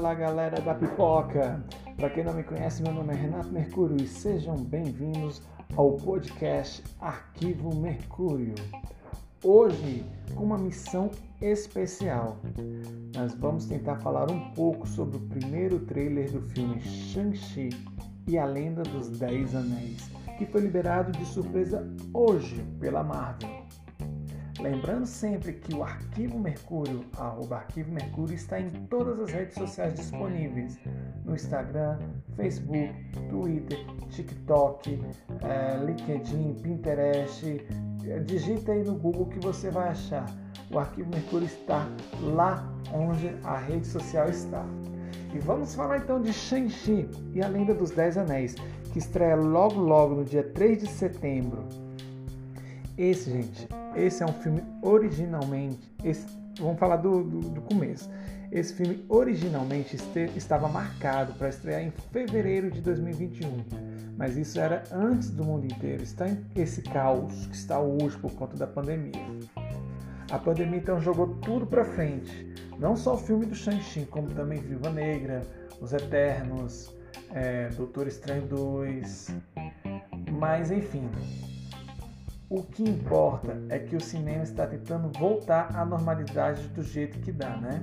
Fala galera da pipoca! Para quem não me conhece, meu nome é Renato Mercúrio e sejam bem-vindos ao podcast Arquivo Mercúrio. Hoje, com uma missão especial, nós vamos tentar falar um pouco sobre o primeiro trailer do filme Shang-Chi e a Lenda dos Dez Anéis, que foi liberado de surpresa hoje pela Marvel. Lembrando sempre que o Arquivo Mercúrio, arroba Arquivo Mercúrio, está em todas as redes sociais disponíveis. No Instagram, Facebook, Twitter, TikTok, é, LinkedIn, Pinterest. Digita aí no Google que você vai achar. O Arquivo Mercúrio está lá onde a rede social está. E vamos falar então de Shang-Chi e a Lenda dos Dez Anéis, que estreia logo logo no dia 3 de setembro. Esse, gente, esse é um filme originalmente. Esse, vamos falar do, do, do começo. Esse filme originalmente este, estava marcado para estrear em fevereiro de 2021, mas isso era antes do mundo inteiro. Está em esse caos que está hoje por conta da pandemia. A pandemia então jogou tudo para frente. Não só o filme do Shang-Chi, como também Viva Negra, Os Eternos, é, Doutor Estranho 2. Mas enfim, o que importa é que o cinema está tentando voltar à normalidade do jeito que dá, né?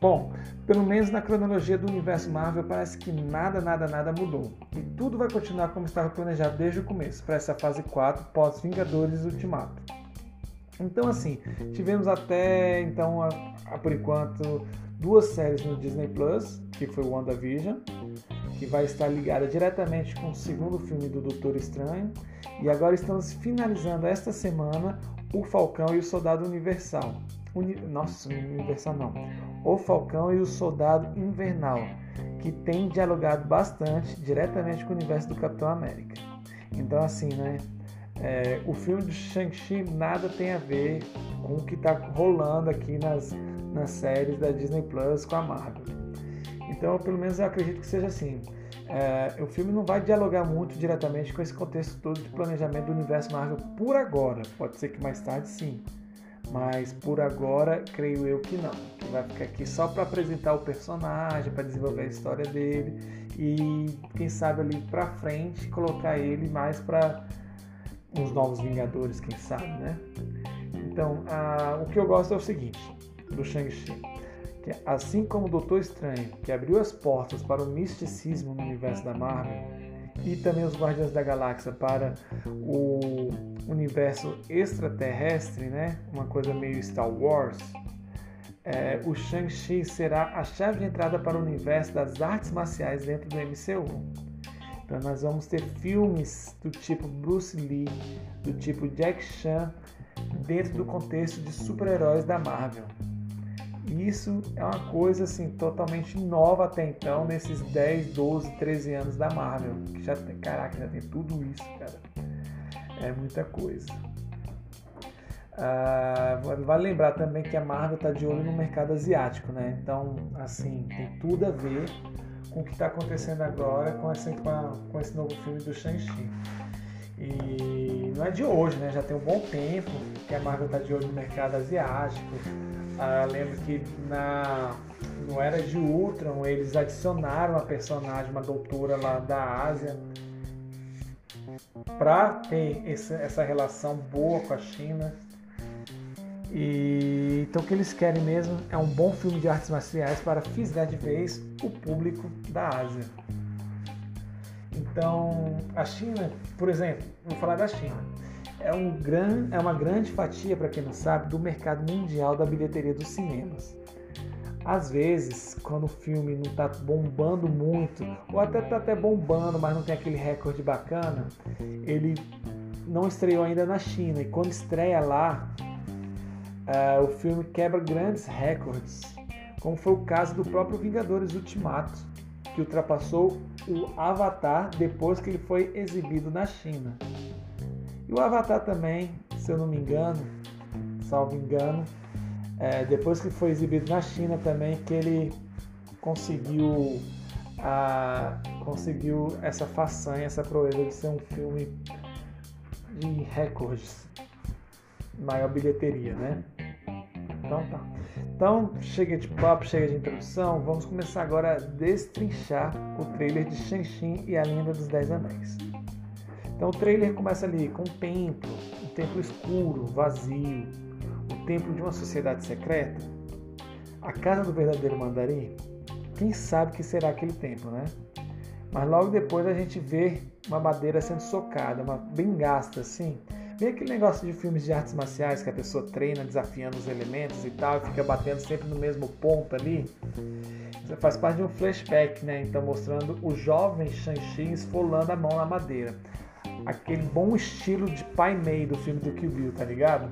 Bom, pelo menos na cronologia do universo Marvel parece que nada, nada, nada mudou. E tudo vai continuar como estava planejado desde o começo, para essa fase 4 pós-Vingadores Ultimato. Então assim, tivemos até então, a, a, por enquanto, duas séries no Disney Plus, que foi WandaVision, que vai estar ligada diretamente com o segundo filme do Doutor Estranho. E agora estamos finalizando esta semana o Falcão e o Soldado Universal. Uni... Nossa, Universal não. O Falcão e o Soldado Invernal, que tem dialogado bastante diretamente com o universo do Capitão América. Então, assim, né? É, o filme do Shang-Chi nada tem a ver com o que está rolando aqui nas, nas séries da Disney Plus com a Marvel. Então, pelo menos eu acredito que seja assim. É, o filme não vai dialogar muito diretamente com esse contexto todo de planejamento do universo Marvel por agora. Pode ser que mais tarde sim. Mas por agora, creio eu que não. Que vai ficar aqui só para apresentar o personagem, para desenvolver a história dele e quem sabe ali para frente colocar ele mais para os novos Vingadores, quem sabe, né? Então, a, o que eu gosto é o seguinte do Shang-Chi que assim como o Doutor Estranho, que abriu as portas para o misticismo no universo da Marvel, e também os Guardiões da Galáxia para o universo extraterrestre, né? uma coisa meio Star Wars, é, o Shang-Chi será a chave de entrada para o universo das artes marciais dentro do MCU. Então nós vamos ter filmes do tipo Bruce Lee, do tipo Jack Chan, dentro do contexto de super-heróis da Marvel. Isso é uma coisa assim totalmente nova até então, nesses 10, 12, 13 anos da Marvel. Que já tem, caraca, já tem tudo isso, cara. É muita coisa. Ah, vale lembrar também que a Marvel está de olho no mercado asiático, né? Então, assim, tem tudo a ver com o que está acontecendo agora com esse, com, a, com esse novo filme do Shang-Chi. E não é de hoje, né? Já tem um bom tempo que a Marvel está de olho no mercado asiático. Ah, lembro que na no Era de Ultron eles adicionaram uma personagem, uma doutora lá da Ásia, para ter essa, essa relação boa com a China. E, então o que eles querem mesmo é um bom filme de artes marciais para fisgar de vez o público da Ásia. Então a China, por exemplo, vou falar da China é, um gran, é uma grande fatia, para quem não sabe, do mercado mundial da bilheteria dos cinemas. Às vezes, quando o filme não está bombando muito, ou até está até bombando, mas não tem aquele recorde bacana, ele não estreou ainda na China. E quando estreia lá, uh, o filme quebra grandes recordes, como foi o caso do próprio Vingadores Ultimato, que ultrapassou o Avatar depois que ele foi exibido na China. E o Avatar também, se eu não me engano, salvo engano, é, depois que foi exibido na China também, que ele conseguiu, a, conseguiu essa façanha, essa proeza de ser um filme de recordes, maior bilheteria, né? Então tá. Então, chega de papo, chega de introdução, vamos começar agora a destrinchar o trailer de Shang-Chi e a Lenda dos Dez Anéis. Então, o trailer começa ali com um templo, um templo escuro, vazio, o templo de uma sociedade secreta, a casa do verdadeiro mandarim. Quem sabe que será aquele templo, né? Mas logo depois a gente vê uma madeira sendo socada, uma bem gasta assim. Vem aquele negócio de filmes de artes marciais que a pessoa treina desafiando os elementos e tal, e fica batendo sempre no mesmo ponto ali. Isso faz parte de um flashback, né? Então mostrando o jovem Shang-Chi esfolando a mão na madeira. Aquele bom estilo de pai Mei do filme do Kill Bill, tá ligado?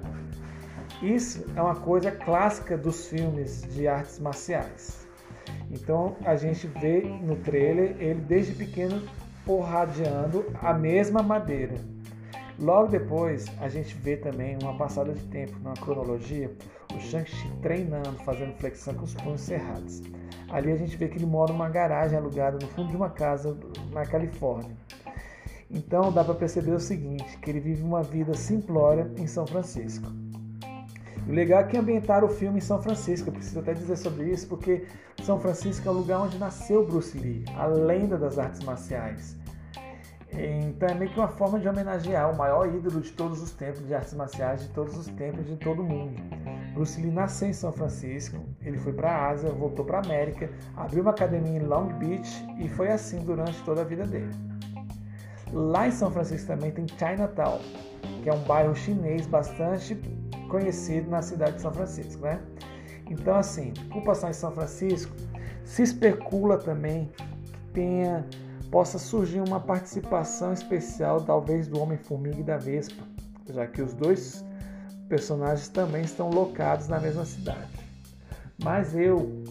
Isso é uma coisa clássica dos filmes de artes marciais. Então a gente vê no trailer ele desde pequeno porradeando a mesma madeira. Logo depois, a gente vê também uma passada de tempo, numa cronologia, o Shang-Chi treinando, fazendo flexão com os punhos cerrados. Ali a gente vê que ele mora numa garagem alugada no fundo de uma casa na Califórnia. Então dá para perceber o seguinte, que ele vive uma vida simplória em São Francisco. O legal é que ambientaram o filme em São Francisco, eu preciso até dizer sobre isso, porque São Francisco é o lugar onde nasceu Bruce Lee, a lenda das artes marciais. Então é meio que uma forma de homenagear o maior ídolo de todos os tempos de artes marciais, de todos os tempos de todo mundo. Bruce Lee nasceu em São Francisco, ele foi para a Ásia, voltou para a América, abriu uma academia em Long Beach e foi assim durante toda a vida dele. Lá em São Francisco também tem Chinatown, que é um bairro chinês bastante conhecido na cidade de São Francisco, né? Então, assim, por passar em São Francisco, se especula também que tenha possa surgir uma participação especial, talvez do Homem-Formiga e da Vespa, já que os dois personagens também estão locados na mesma cidade. Mas eu,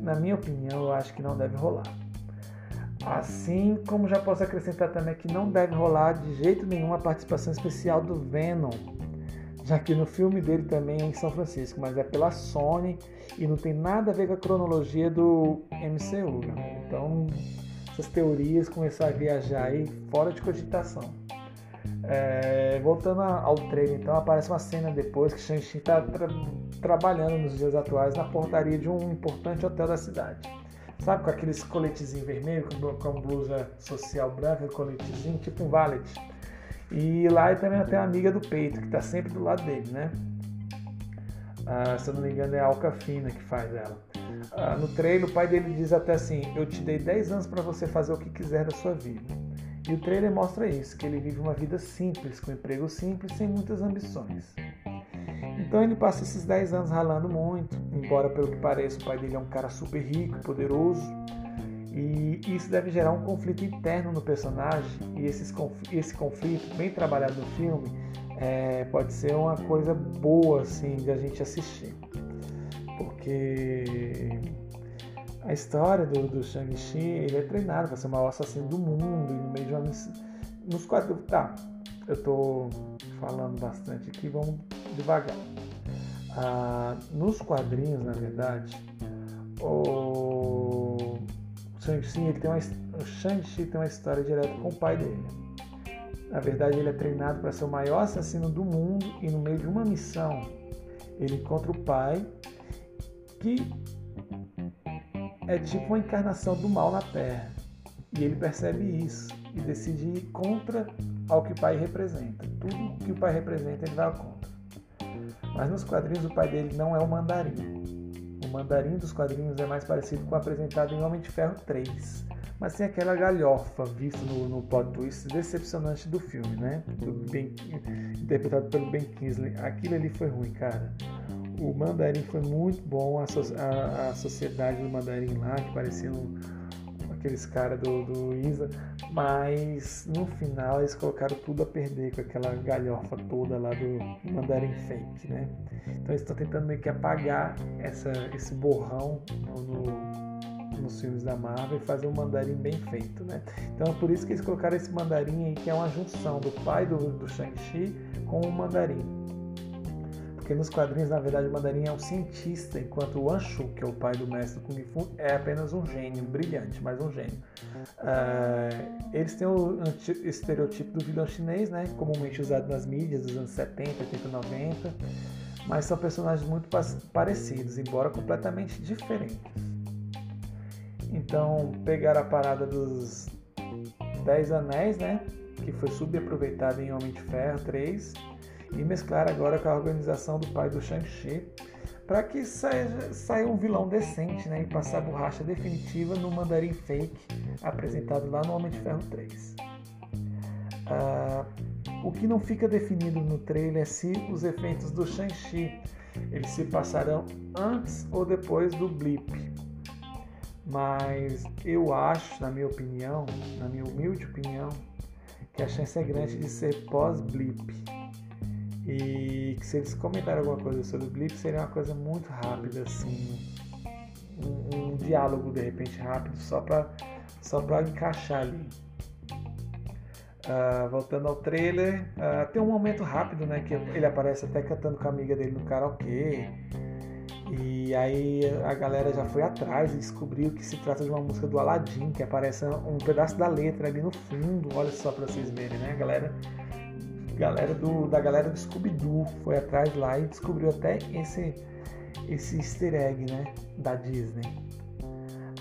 na minha opinião, eu acho que não deve rolar. Assim como já posso acrescentar também que não deve rolar de jeito nenhum a participação especial do Venom, já que no filme dele também é em São Francisco, mas é pela Sony e não tem nada a ver com a cronologia do MCU. Né? Então essas teorias começaram a viajar aí fora de cogitação. É, voltando ao trailer, então, aparece uma cena depois que Shang-Chi está tra trabalhando nos dias atuais na portaria de um importante hotel da cidade. Sabe, com aqueles coletezinhos vermelhos, com, blusa social branca, coletezinho, tipo um valet. E lá também tem uma amiga do peito, que está sempre do lado dele, né? Ah, se eu não me engano, é a Alcafina que faz ela. Ah, no trailer, o pai dele diz até assim: Eu te dei 10 anos para você fazer o que quiser da sua vida. E o trailer mostra isso: que ele vive uma vida simples, com um emprego simples, sem muitas ambições. Então ele passa esses 10 anos ralando muito, embora pelo que pareça o pai dele é um cara super rico, poderoso. E isso deve gerar um conflito interno no personagem, e esses, esse conflito, bem trabalhado no filme, é, pode ser uma coisa boa assim de a gente assistir porque a história do, do Shang-Chi, ele é treinado para ser o maior assassino do mundo, e no meio de uma. Nos quadrinhos. Tá, eu tô falando bastante aqui, vamos devagar. Ah, nos quadrinhos, na verdade, o Shang-Chi tem uma, o Shang-Chi tem uma história direta com o pai dele. Na verdade, ele é treinado para ser o maior assassino do mundo e no meio de uma missão ele encontra o pai que é tipo uma encarnação do mal na Terra. E ele percebe isso e decide ir contra ao que o pai representa. Tudo que o pai representa, ele vai contra. Mas nos quadrinhos, o pai dele não é o mandarim. O mandarim dos quadrinhos é mais parecido com o apresentado em Homem de Ferro 3. Mas tem aquela galhofa vista no, no plot twist decepcionante do filme, né? Do ben, interpretado pelo Ben Kingsley. Aquilo ali foi ruim, cara o mandarim foi muito bom, a, a, a sociedade do mandarim lá, que pareciam aqueles caras do, do Isa, mas no final eles colocaram tudo a perder com aquela galhofa toda lá do mandarim fake, né? Então eles estão tentando meio que apagar essa, esse borrão no, nos filmes da Marvel e fazer um mandarim bem feito, né? Então é por isso que eles colocaram esse mandarim aí, que é uma junção do pai do, do Shang-Chi com o mandarim. Porque nos quadrinhos, na verdade, o Mandarim é um cientista, enquanto o Anshu, que é o pai do mestre Kung Fu, é apenas um gênio, brilhante, mas um gênio. Uh, eles têm o estereotipo do vilão chinês, né, comumente usado nas mídias dos anos 70, 80, 90, mas são personagens muito parecidos, embora completamente diferentes. Então, pegaram a parada dos Dez Anéis, né? Que foi subaproveitado em Homem de Ferro 3, e mesclaram agora com a organização do pai do Shang-Chi, para que saia, saia, um vilão decente, né? E passar a borracha definitiva no Mandarim Fake, apresentado lá no Homem de Ferro 3. Ah, o que não fica definido no trailer é se os efeitos do Shang-Chi eles se passarão antes ou depois do blip. Mas eu acho, na minha opinião, na minha humilde opinião, que a chance é grande de ser pós-blip. E que se eles comentarem alguma coisa sobre o blip, seria uma coisa muito rápida, assim. Um, um diálogo de repente rápido, só para só encaixar ali. Uh, voltando ao trailer, uh, tem um momento rápido, né? Que ele aparece até cantando com a amiga dele no karaokê. E aí a galera já foi atrás e descobriu que se trata de uma música do Aladdin, que aparece um pedaço da letra ali no fundo. Olha só para vocês verem, né? A galera, galera do, da galera do Scooby-Doo foi atrás lá e descobriu até esse, esse easter egg, né? Da Disney.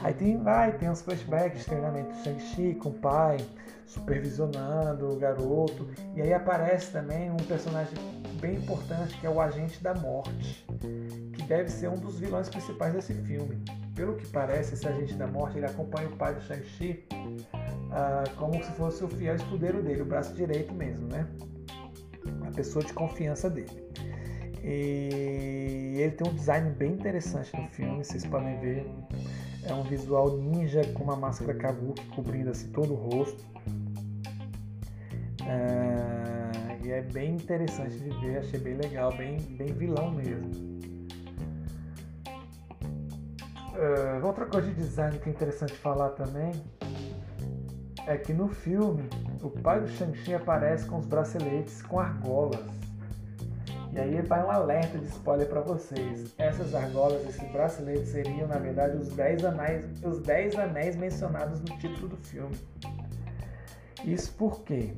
Aí tem, vai, tem uns flashbacks treinamento do Shang-Chi com o pai supervisionando o garoto. E aí aparece também um personagem bem importante que é o Agente da Morte, que deve ser um dos vilões principais desse filme. Pelo que parece, esse Agente da Morte ele acompanha o pai do Shang-Chi uh, como se fosse o fiel escudeiro dele, o braço direito mesmo, né? A pessoa de confiança dele. E ele tem um design bem interessante no filme, vocês podem ver. É um visual ninja com uma máscara kabuki cobrindo assim todo o rosto. É, e é bem interessante de ver, achei bem legal, bem, bem vilão mesmo. Uh, outra coisa de design que é interessante falar também é que no filme o pai do Shang-Chi aparece com os braceletes com argolas. E aí vai um alerta de spoiler para vocês. Essas argolas, esses braceletes seriam na verdade os 10 anéis, os 10 anéis mencionados no título do filme. Isso porque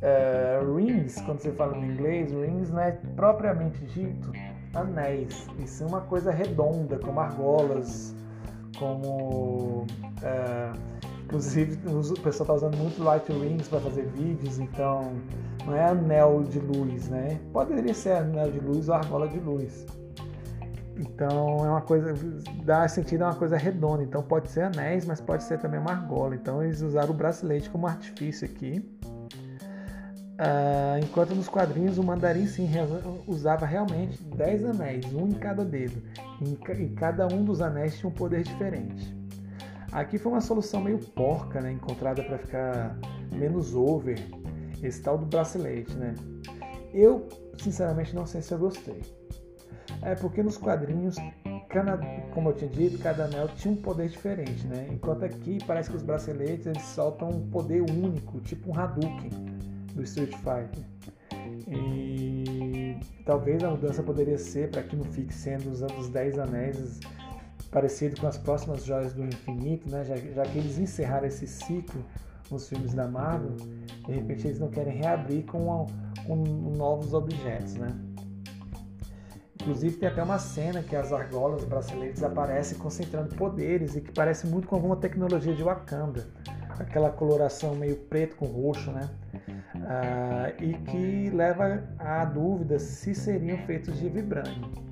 uh, rings, quando você fala em inglês, rings não é propriamente dito anéis. Isso é uma coisa redonda, como argolas, como. Uh, inclusive, o pessoal está usando muito light rings para fazer vídeos, então não é anel de luz, né? Poderia ser anel de luz ou argola de luz. Então é uma coisa, dá sentido a uma coisa redonda. Então pode ser anéis, mas pode ser também uma argola. Então eles usaram o bracelete como artifício aqui. Uh, enquanto nos quadrinhos o mandarim sim usava realmente 10 anéis, um em cada dedo. E cada um dos anéis tinha um poder diferente. Aqui foi uma solução meio porca, né, encontrada para ficar menos over, esse tal do bracelete, né? Eu, sinceramente, não sei se eu gostei. É porque nos quadrinhos, cada, como eu tinha dito, cada anel tinha um poder diferente, né? Enquanto aqui parece que os braceletes eles soltam um poder único, tipo um Hadouken do Street Fighter. E talvez a mudança poderia ser para que não fique sendo usando os 10 anéis parecido com as próximas joias do infinito, né? Já, já que eles encerraram esse ciclo nos filmes da Marvel, de repente eles não querem reabrir com, com novos objetos, né? Inclusive tem até uma cena que as argolas, braceletes aparecem concentrando poderes e que parece muito com alguma tecnologia de Wakanda. Aquela coloração meio preto com roxo, né? Ah, e que leva à dúvida se seriam feitos de vibrânio.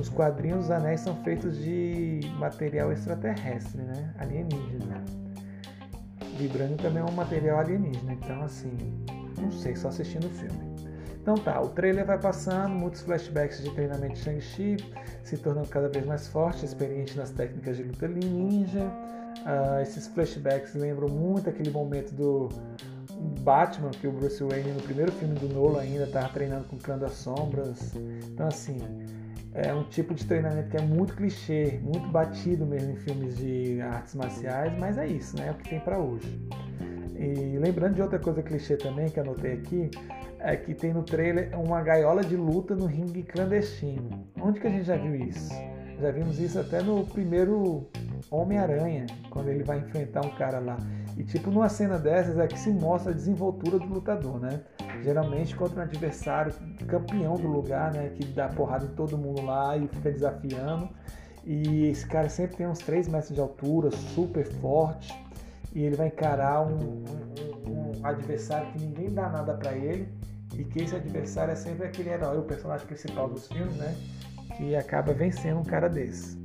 Nos quadrinhos, os anéis são feitos de material extraterrestre, né? Alienígena. Vibrânio também é um material alienígena, então assim, não sei, só assistindo o filme. Então tá, o trailer vai passando, muitos flashbacks de treinamento de Shang-Chi, se tornando cada vez mais forte, experiente nas técnicas de luta ninja. Uh, esses flashbacks lembram muito aquele momento do Batman, que o Bruce Wayne no primeiro filme do Nolan ainda estava treinando com o Clã das Sombras. Então assim, é um tipo de treinamento que é muito clichê, muito batido mesmo em filmes de artes marciais, mas é isso, né? É o que tem para hoje. E lembrando de outra coisa clichê também que anotei aqui, é que tem no trailer uma gaiola de luta no ringue clandestino. Onde que a gente já viu isso? Já vimos isso até no primeiro Homem-Aranha, quando ele vai enfrentar um cara lá. E tipo, numa cena dessas é que se mostra a desenvoltura do lutador, né? Geralmente contra um adversário campeão do lugar, né? Que dá porrada em todo mundo lá e fica desafiando. E esse cara sempre tem uns 3 metros de altura, super forte. E ele vai encarar um, um, um adversário que ninguém dá nada para ele. E que esse adversário é sempre aquele herói, o personagem principal dos filmes, né? Que acaba vencendo um cara desse.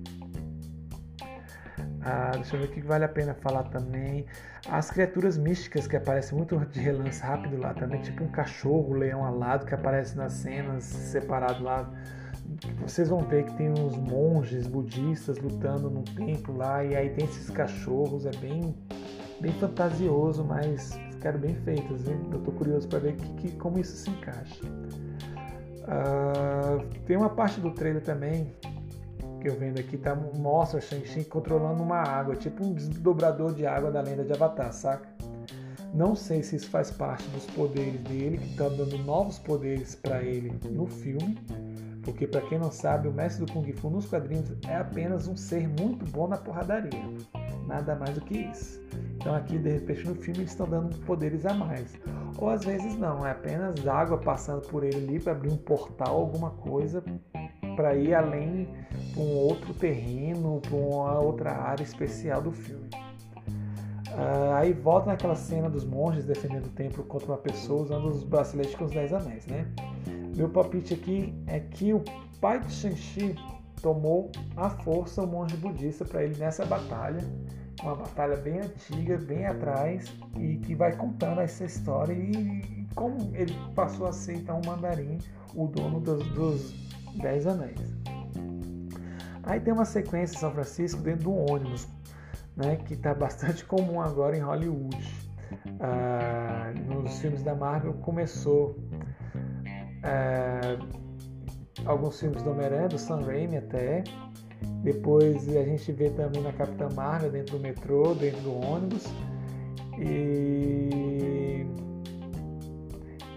Ah, deixa eu ver o que vale a pena falar também. As criaturas místicas que aparecem muito de relance rápido lá também, tipo um cachorro, um leão alado que aparece nas cenas separado lá. Vocês vão ver que tem uns monges budistas lutando num templo lá e aí tem esses cachorros, é bem, bem fantasioso, mas ficaram bem feitos. Viu? Eu tô curioso para ver que, que, como isso se encaixa. Uh, tem uma parte do trailer também que eu vendo aqui tá, mostra o Shang-Chi controlando uma água, tipo um desdobrador de água da lenda de Avatar, saca? Não sei se isso faz parte dos poderes dele, que estão dando novos poderes para ele no filme, porque para quem não sabe, o mestre do Kung Fu nos quadrinhos é apenas um ser muito bom na porradaria, nada mais do que isso. Então aqui de repente no filme eles estão dando poderes a mais, ou às vezes não, é apenas água passando por ele ali para abrir um portal, alguma coisa para ir além para um outro terreno, para uma outra área especial do filme. Uh, aí volta naquela cena dos monges defendendo o templo contra uma pessoa usando os braceletes com os Dez Anéis, né? Meu palpite aqui é que o pai de Shang-Chi tomou à força o monge budista para ele nessa batalha, uma batalha bem antiga, bem atrás, e que vai contando essa história e como ele passou a ser então o mandarim, o dono dos, dos Dez Anéis. Aí tem uma sequência em São Francisco dentro de um ônibus, né, que está bastante comum agora em Hollywood. Ah, nos filmes da Marvel começou ah, alguns filmes do Homem-Aranha, do Sam Raimi até. Depois a gente vê também na Capitã Marvel dentro do metrô, dentro do ônibus. E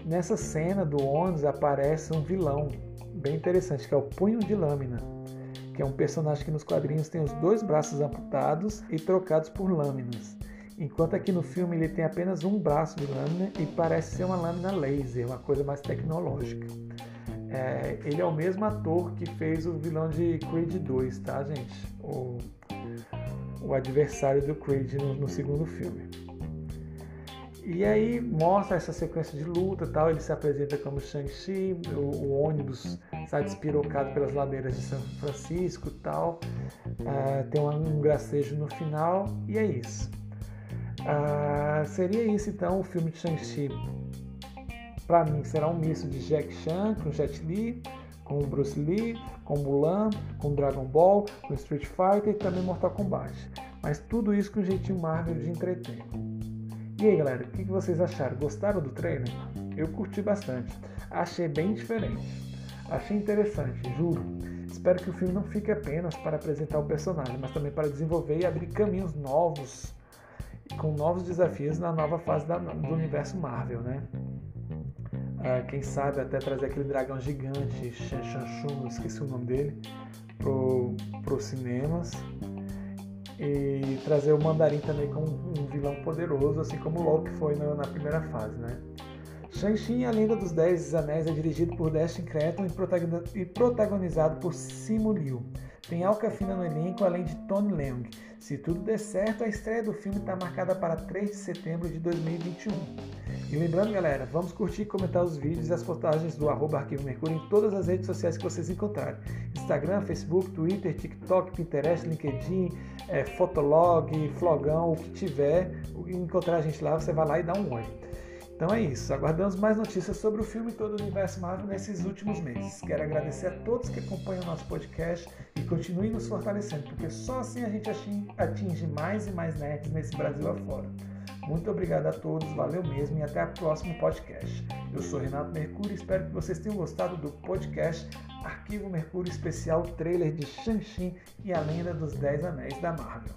nessa cena do ônibus aparece um vilão bem interessante, que é o Punho de Lâmina, que é um personagem que nos quadrinhos tem os dois braços amputados e trocados por lâminas. Enquanto aqui no filme ele tem apenas um braço de lâmina e parece ser uma lâmina laser, uma coisa mais tecnológica. É, ele é o mesmo ator que fez o vilão de Creed 2, tá, gente? O, o adversário do Creed no, no segundo filme. E aí mostra essa sequência de luta tal, ele se apresenta como Shang-Chi, o, o, ônibus sai despirocado pelas ladeiras de São Francisco tal, uh, tem um, um gracejo no final e é isso. Uh, seria isso então o filme de Shang-Chi. Para mim será um misto de Jack Chan com Jet Li, com Bruce Lee, com Mulan, com Dragon Ball, com Street Fighter e também Mortal Kombat. Mas tudo isso com um jeitinho Marvel de entreter. E aí galera, o que vocês acharam? Gostaram do trailer? Eu curti bastante. Achei bem diferente. Achei interessante, juro. Espero que o filme não fique apenas para apresentar o personagem, mas também para desenvolver e abrir caminhos novos com novos desafios na nova fase da, do universo Marvel, né? Ah, quem sabe até trazer aquele dragão gigante, Shan Shun, esqueci o nome dele, para os cinemas e trazer o Mandarim também como um vilão poderoso, assim como o Loki foi na, na primeira fase, né? Shang-Chi, a Lenda dos Dez Anéis, é dirigido por Destin Cretton e protagonizado por Simu Liu. Tem Alcafina no elenco, além de Tony Leung. Se tudo der certo, a estreia do filme está marcada para 3 de setembro de 2021. E lembrando, galera, vamos curtir e comentar os vídeos e as postagens do arroba Arquivo Mercúrio em todas as redes sociais que vocês encontrarem. Instagram, Facebook, Twitter, TikTok, Pinterest, LinkedIn, é, Fotolog, Flogão, o que tiver, encontrar a gente lá, você vai lá e dá um oi. Então é isso. Aguardamos mais notícias sobre o filme e todo o universo Marvel nesses últimos meses. Quero agradecer a todos que acompanham o nosso podcast e continuem nos fortalecendo, porque só assim a gente atinge mais e mais nerds nesse Brasil afora. Muito obrigado a todos, valeu mesmo e até o próximo podcast. Eu sou Renato Mercúrio e espero que vocês tenham gostado do podcast Arquivo Mercúrio Especial Trailer de Shang-Chi e a Lenda dos Dez Anéis da Marvel.